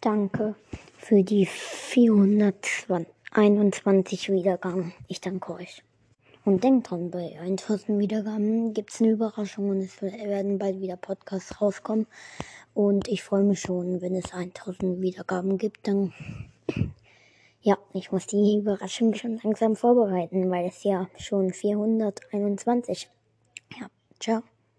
Danke für die 421 Wiedergaben. Ich danke euch. Und denkt dran, bei 1000 Wiedergaben gibt es eine Überraschung und es werden bald wieder Podcasts rauskommen. Und ich freue mich schon, wenn es 1000 Wiedergaben gibt, dann ja, ich muss die Überraschung schon langsam vorbereiten, weil es ja schon 421. Ja, ciao.